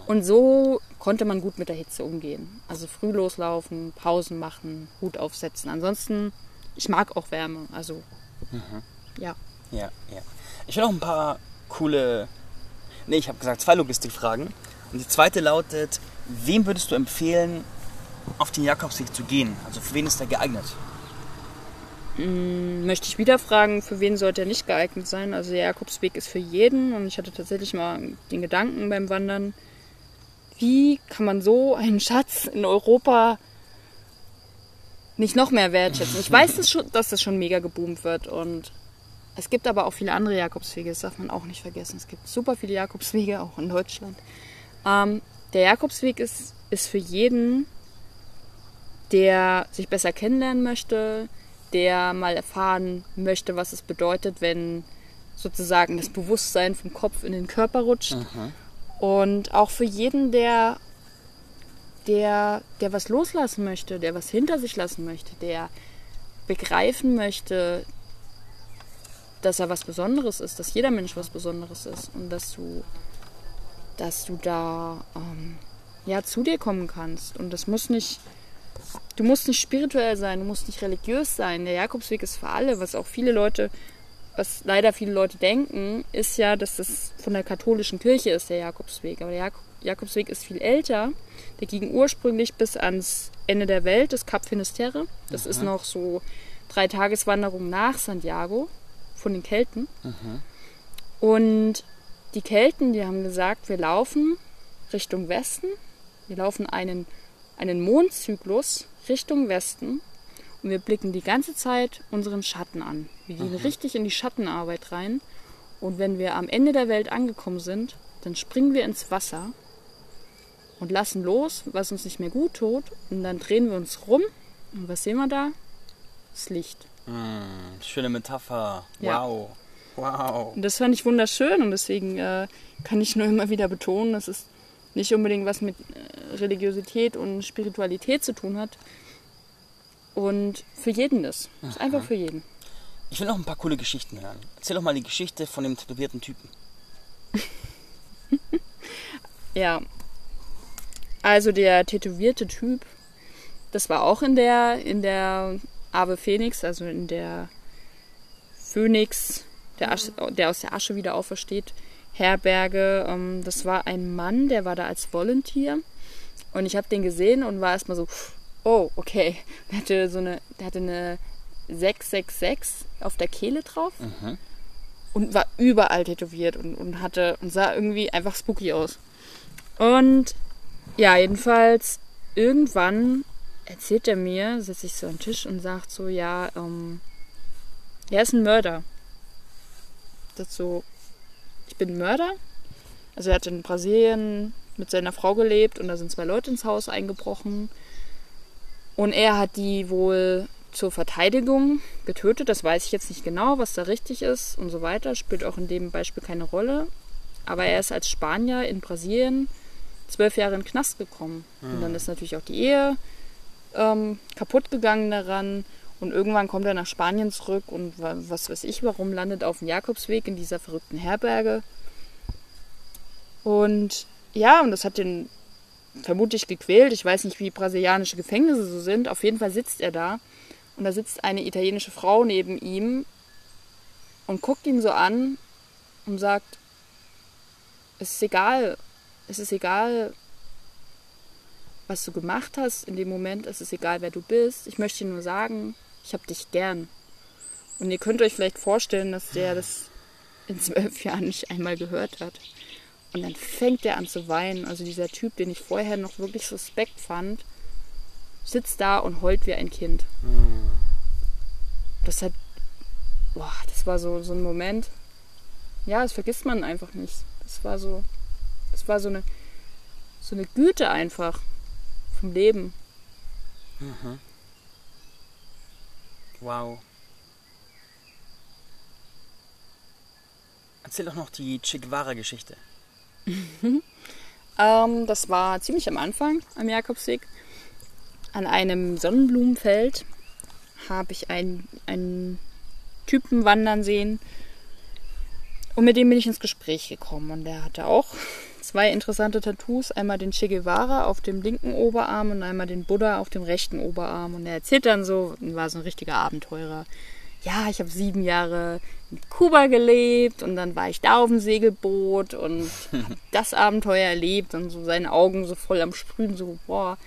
Und so konnte man gut mit der Hitze umgehen. Also früh loslaufen, Pausen machen, Hut aufsetzen. Ansonsten, ich mag auch Wärme. Also, ja. Ja, ja. Ich will noch ein paar coole. Nee, ich habe gesagt zwei Logistikfragen. Und die zweite lautet: Wem würdest du empfehlen, auf den Jakobsweg zu gehen? Also für wen ist der geeignet? Möchte ich wieder fragen, für wen sollte er nicht geeignet sein? Also der Jakobsweg ist für jeden und ich hatte tatsächlich mal den Gedanken beim Wandern, wie kann man so einen Schatz in Europa nicht noch mehr wertschätzen? Ich weiß, dass, schon, dass das schon mega geboomt wird und es gibt aber auch viele andere Jakobswege, das darf man auch nicht vergessen. Es gibt super viele Jakobswege, auch in Deutschland. Ähm, der Jakobsweg ist, ist für jeden, der sich besser kennenlernen möchte, der mal erfahren möchte, was es bedeutet, wenn sozusagen das Bewusstsein vom Kopf in den Körper rutscht. Und auch für jeden, der, der, der was loslassen möchte, der was hinter sich lassen möchte, der begreifen möchte, dass er was Besonderes ist, dass jeder Mensch was Besonderes ist und dass du, dass du da ähm, ja, zu dir kommen kannst. Und das muss nicht, du musst nicht spirituell sein, du musst nicht religiös sein. Der Jakobsweg ist für alle, was auch viele Leute, was leider viele Leute denken, ist ja, dass das von der katholischen Kirche ist, der Jakobsweg. Aber der Jak Jakobsweg ist viel älter. Der ging ursprünglich bis ans Ende der Welt, das Kap Finisterre. Das ist noch so drei Tageswanderung nach Santiago von den Kelten. Und die Kelten, die haben gesagt, wir laufen Richtung Westen. Wir laufen einen, einen Mondzyklus Richtung Westen. Und wir blicken die ganze Zeit unseren Schatten an. Wir gehen richtig in die Schattenarbeit rein. Und wenn wir am Ende der Welt angekommen sind, dann springen wir ins Wasser und lassen los, was uns nicht mehr gut tut. Und dann drehen wir uns rum. Und was sehen wir da? Das Licht. Hm, schöne Metapher. Ja. Wow. Wow. Und das fand ich wunderschön und deswegen äh, kann ich nur immer wieder betonen, dass es nicht unbedingt was mit äh, Religiosität und Spiritualität zu tun hat. Und für jeden ist. Es ist einfach für jeden. Ich will noch ein paar coole Geschichten hören. Erzähl doch mal die Geschichte von dem tätowierten Typen. Ja. Also der tätowierte Typ, das war auch in der, in der Ave Phoenix, also in der Phönix, der, Asche, der aus der Asche wieder aufersteht, Herberge. Ähm, das war ein Mann, der war da als Volunteer. Und ich habe den gesehen und war erstmal so, oh, okay. Der hatte so eine, der hatte eine 666 auf der Kehle drauf und war überall tätowiert und, und hatte und sah irgendwie einfach spooky aus. Und ja, jedenfalls irgendwann erzählt er mir, setzt sich so an den Tisch und sagt so, ja, ähm, er ist ein Mörder. Das so, ich bin Mörder. Also er hat in Brasilien mit seiner Frau gelebt und da sind zwei Leute ins Haus eingebrochen. Und er hat die wohl zur Verteidigung getötet. Das weiß ich jetzt nicht genau, was da richtig ist und so weiter. Spielt auch in dem Beispiel keine Rolle. Aber er ist als Spanier in Brasilien zwölf Jahre in den Knast gekommen. Und dann ist natürlich auch die Ehe ähm, kaputt gegangen daran. Und irgendwann kommt er nach Spanien zurück und wa- was weiß ich warum, landet auf dem Jakobsweg in dieser verrückten Herberge. Und ja, und das hat den vermutlich gequält. Ich weiß nicht, wie brasilianische Gefängnisse so sind. Auf jeden Fall sitzt er da. Und da sitzt eine italienische Frau neben ihm und guckt ihn so an und sagt, es ist egal, es ist egal, was du gemacht hast in dem Moment, es ist egal, wer du bist. Ich möchte dir nur sagen, ich habe dich gern. Und ihr könnt euch vielleicht vorstellen, dass der das in zwölf Jahren nicht einmal gehört hat. Und dann fängt er an zu weinen. Also dieser Typ, den ich vorher noch wirklich suspekt fand, sitzt da und heult wie ein Kind. Das hat, boah, das war so, so ein Moment. Ja, das vergisst man einfach nicht. Das war so, das war so eine, so eine Güte einfach vom Leben. Wow. Erzähl doch noch die Che Guevara-Geschichte. Ähm, das war ziemlich am Anfang am Jakobsweg. An einem Sonnenblumenfeld habe ich einen, einen Typen wandern sehen. Und mit dem bin ich ins Gespräch gekommen. Und der hatte auch zwei interessante Tattoos. Einmal den Che Guevara auf dem linken Oberarm und einmal den Buddha auf dem rechten Oberarm. Und er erzählt dann so, war so ein richtiger Abenteurer. Ja, ich habe sieben Jahre in Kuba gelebt und dann war ich da auf dem Segelboot und hab das Abenteuer erlebt und so seine Augen so voll am Sprühen, so boah.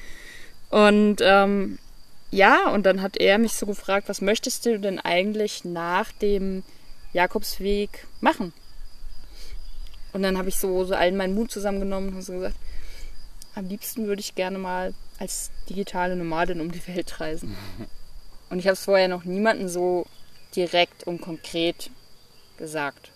Und ähm, ja, und dann hat er mich so gefragt, was möchtest du denn eigentlich nach dem Jakobsweg machen? Und dann habe ich so, so allen meinen Mut zusammengenommen und so gesagt, am liebsten würde ich gerne mal als digitale Nomadin um die Welt reisen. Und ich habe es vorher noch niemandem so direkt und konkret gesagt.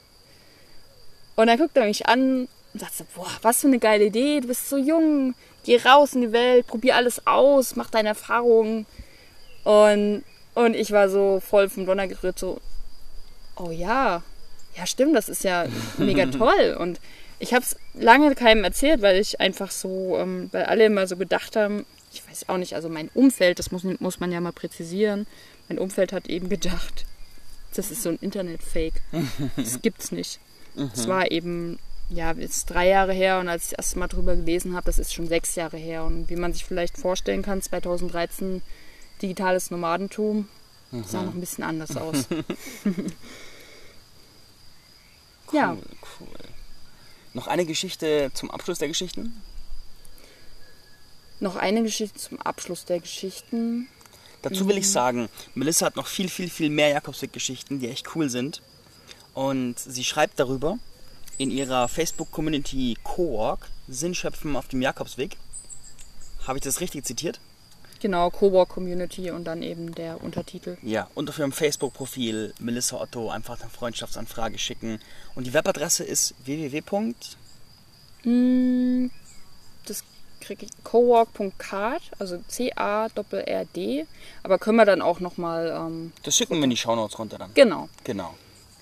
Und dann guckt er mich an und sagt so, boah, was für eine geile Idee, du bist so jung, geh raus in die Welt, probier alles aus, mach deine Erfahrungen. Und, und ich war so voll vom Donner gerührt, so, oh ja, ja stimmt, das ist ja mega toll. Und ich habe es lange keinem erzählt, weil ich einfach so, ähm, weil alle immer so gedacht haben, ich weiß auch nicht, also mein Umfeld, das muss, muss man ja mal präzisieren, mein Umfeld hat eben gedacht, das ist so ein Internet-Fake. Das gibt's nicht. Es war eben, ja, jetzt drei Jahre her und als ich das erste Mal drüber gelesen habe, das ist schon sechs Jahre her. Und wie man sich vielleicht vorstellen kann, 2013 digitales Nomadentum sah noch ein bisschen anders aus. ja, Cool, cool. Noch eine Geschichte zum Abschluss der Geschichten? noch eine Geschichte zum Abschluss der Geschichten. Dazu will ich sagen, Melissa hat noch viel, viel, viel mehr Jakobsweg-Geschichten, die echt cool sind. Und sie schreibt darüber in ihrer Facebook-Community Cowork, Sinnschöpfen auf dem Jakobsweg. Habe ich das richtig zitiert? Genau, Cowork Community und dann eben der Untertitel. Ja, und auf ihrem Facebook-Profil Melissa Otto einfach eine Freundschaftsanfrage schicken. Und die Webadresse ist www. Mm, Das kriege ich cowork.card, also C-A-R-R-D. Aber können wir dann auch nochmal, ähm, Das schicken wir in die Shownotes runter dann. genau. Genau.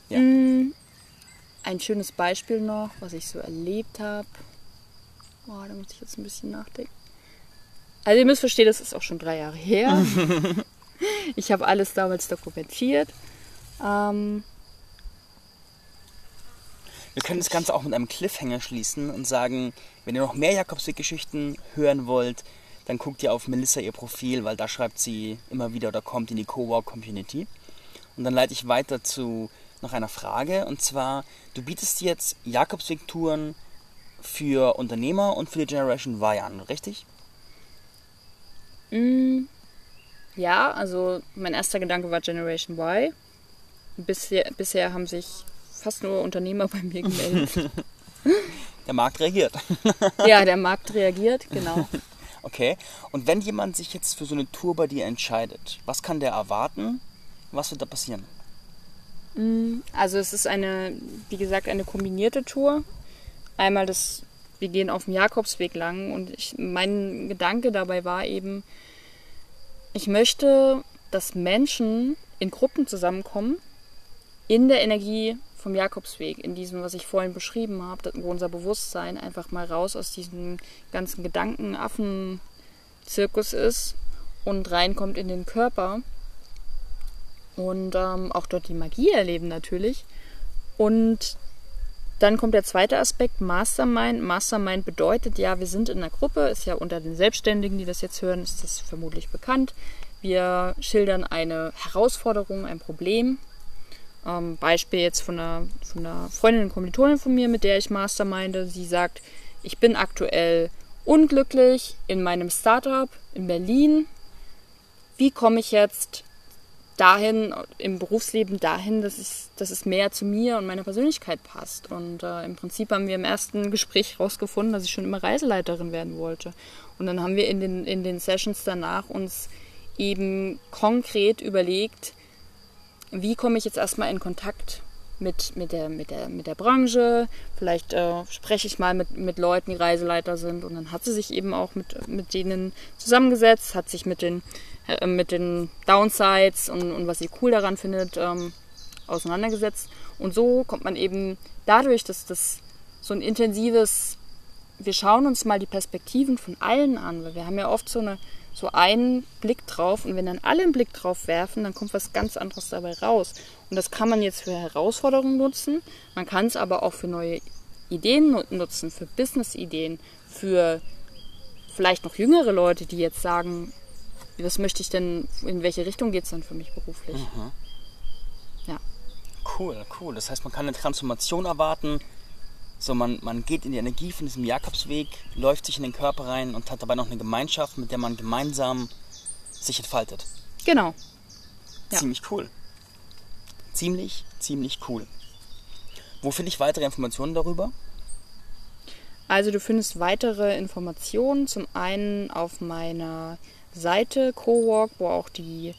Ja. Ein schönes Beispiel noch, was ich so erlebt habe. Boah, da muss ich jetzt ein bisschen nachdenken. Also ihr müsst verstehen, das ist auch schon drei Jahre her. ich habe alles damals dokumentiert. Ähm, Wir können das Ganze auch mit einem Cliffhanger schließen und sagen, wenn ihr noch mehr Jakobsweg-Geschichten hören wollt, dann guckt ihr auf Melissa ihr Profil, weil da schreibt sie immer wieder oder kommt in die Cowork-Community. Und dann leite ich weiter zu noch einer Frage und zwar, du bietest jetzt Jakobsweg-Touren für Unternehmer und für die Generation Y an, richtig? Mm, Ja, also mein erster Gedanke war Generation Y. Bisher, bisher haben sich fast nur Unternehmer bei mir gemeldet. Der Markt reagiert. ja, der Markt reagiert, genau. Okay. Und wenn jemand sich jetzt für so eine Tour bei dir entscheidet, was kann der erwarten? Was wird da passieren? Also es ist eine, wie gesagt, eine kombinierte Tour. Einmal das, wir gehen auf dem Jakobsweg lang und ich, mein Gedanke dabei war eben, ich möchte, dass Menschen in Gruppen zusammenkommen, in der Energie vom Jakobsweg, in diesem, was ich vorhin beschrieben habe, wo unser Bewusstsein einfach mal raus aus diesem ganzen Gedankenaffen-Zirkus ist und reinkommt in den Körper und ähm, auch dort die Magie erleben natürlich. Und dann kommt der zweite Aspekt, Mastermind. Mastermind bedeutet ja, wir sind in einer Gruppe, ist ja unter den Selbstständigen, die das jetzt hören, ist das vermutlich bekannt. Wir schildern eine Herausforderung, ein Problem. Ähm, Beispiel jetzt von einer, von einer Freundin und Kommilitonin von mir, mit der ich masterminde. Sie sagt, ich bin aktuell unglücklich in meinem Startup in Berlin. Wie komme ich jetzt dahin, im Berufsleben dahin, dass es, dass es mehr zu mir und meiner Persönlichkeit passt. Und äh, im Prinzip haben wir im ersten Gespräch herausgefunden, dass ich schon immer Reiseleiterin werden wollte. Und dann haben wir in den, in den Sessions danach uns eben konkret überlegt, wie komme ich jetzt erstmal in Kontakt mit, mit, der, mit, der, mit der Branche. Vielleicht äh, spreche ich mal mit, mit Leuten, die Reiseleiter sind. Und dann hat sie sich eben auch mit, mit denen zusammengesetzt, hat sich mit den, mit den Downsides und, und was sie cool daran findet, ähm, auseinandergesetzt. Und so kommt man eben dadurch, dass das so ein intensives, wir schauen uns mal die Perspektiven von allen an, weil wir haben ja oft so eine so einen Blick drauf und wenn dann alle einen Blick drauf werfen, dann kommt was ganz anderes dabei raus. Und das kann man jetzt für Herausforderungen nutzen, man kann es aber auch für neue Ideen nutzen, für Business-Ideen, für vielleicht noch jüngere Leute, die jetzt sagen, was möchte ich denn, in welche Richtung geht es dann für mich beruflich? Mhm. Ja. Cool, cool. Das heißt, man kann eine Transformation erwarten, so, man, man geht in die Energie von diesem Jakobsweg, läuft sich in den Körper rein und hat dabei noch eine Gemeinschaft, mit der man gemeinsam sich entfaltet. Genau. Ja. Ziemlich cool. Ziemlich, ziemlich cool. Wo finde ich weitere Informationen darüber? Also du findest weitere Informationen zum einen auf meiner Seite CoWalk, wo auch die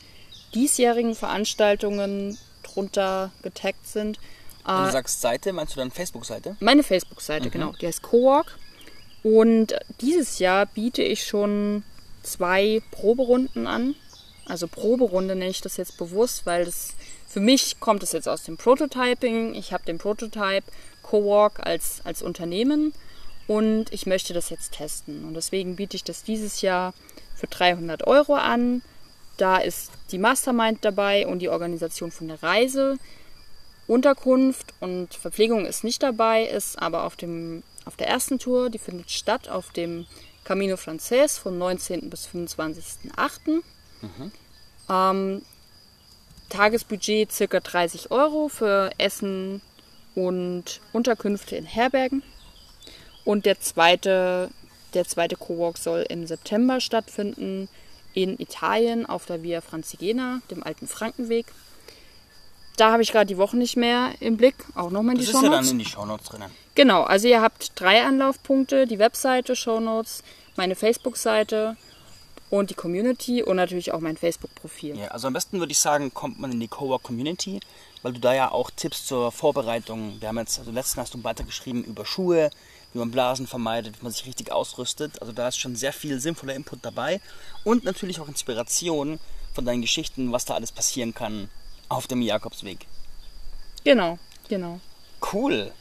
diesjährigen Veranstaltungen drunter getaggt sind. Wenn du äh, sagst Seite, meinst du dann Facebook-Seite? Meine Facebook-Seite, mhm. genau. Die heißt Cowork. Und dieses Jahr biete ich schon zwei Proberunden an. Also Proberunde nenne ich das jetzt bewusst, weil das für mich kommt es jetzt aus dem Prototyping. Ich habe den Prototype Cowork als, als Unternehmen und ich möchte das jetzt testen. Und deswegen biete ich das dieses Jahr für 300 Euro an. Da ist die Mastermind dabei und die Organisation von der Reise. Unterkunft und Verpflegung ist nicht dabei, ist aber auf, dem, auf der ersten Tour, die findet statt auf dem Camino Frances vom 19. bis 25.08. Mhm. Ähm, Tagesbudget ca. 30 Euro für Essen und Unterkünfte in Herbergen. Und der zweite, der zweite Cowork soll im September stattfinden in Italien auf der Via Francigena, dem alten Frankenweg. Da habe ich gerade die Woche nicht mehr im Blick. Auch nochmal in die Shownotes. Das ist ja dann in die Shownotes drinnen. Genau, also ihr habt drei Anlaufpunkte. Die Webseite, Shownotes, meine Facebook-Seite und die Community und natürlich auch mein Facebook-Profil. Ja, also am besten würde ich sagen, kommt man in die Cowork Community, weil du da ja auch Tipps zur Vorbereitung, wir haben jetzt, also letzten hast du einen Beitrag geschrieben über Schuhe, wie man Blasen vermeidet, wie man sich richtig ausrüstet. Also da ist schon sehr viel sinnvoller Input dabei und natürlich auch Inspiration von deinen Geschichten, was da alles passieren kann auf dem Jakobsweg. Genau, genau. Cool.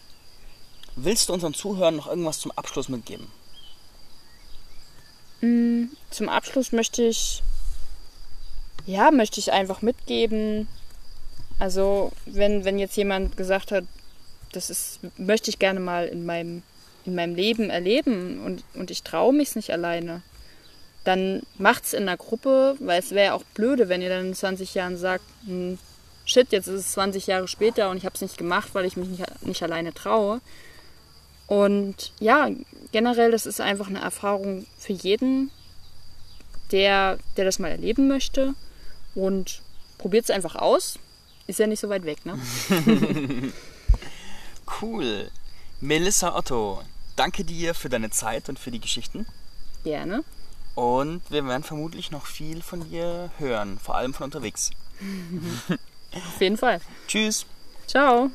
Willst du unseren Zuhörern noch irgendwas zum Abschluss mitgeben? Mm, zum Abschluss möchte ich, ja, möchte ich einfach mitgeben. Also, wenn, wenn jetzt jemand gesagt hat, das ist, möchte ich gerne mal in meinem, in meinem Leben erleben und, und ich traue mich nicht alleine, dann macht's in einer Gruppe, weil es wäre auch blöde, wenn ihr dann in 20 Jahren sagt, hm, shit, jetzt ist es 20 Jahre später und ich habe es nicht gemacht, weil ich mich nicht, nicht alleine traue. Und ja, generell, das ist einfach eine Erfahrung für jeden, der, der das mal erleben möchte. Und probiert es einfach aus. Ist ja nicht so weit weg, ne? cool. Melissa Otto, danke dir für deine Zeit und für die Geschichten. Gerne. Und wir werden vermutlich noch viel von dir hören, vor allem von unterwegs. Auf jeden Fall. Tschüss. Ciao.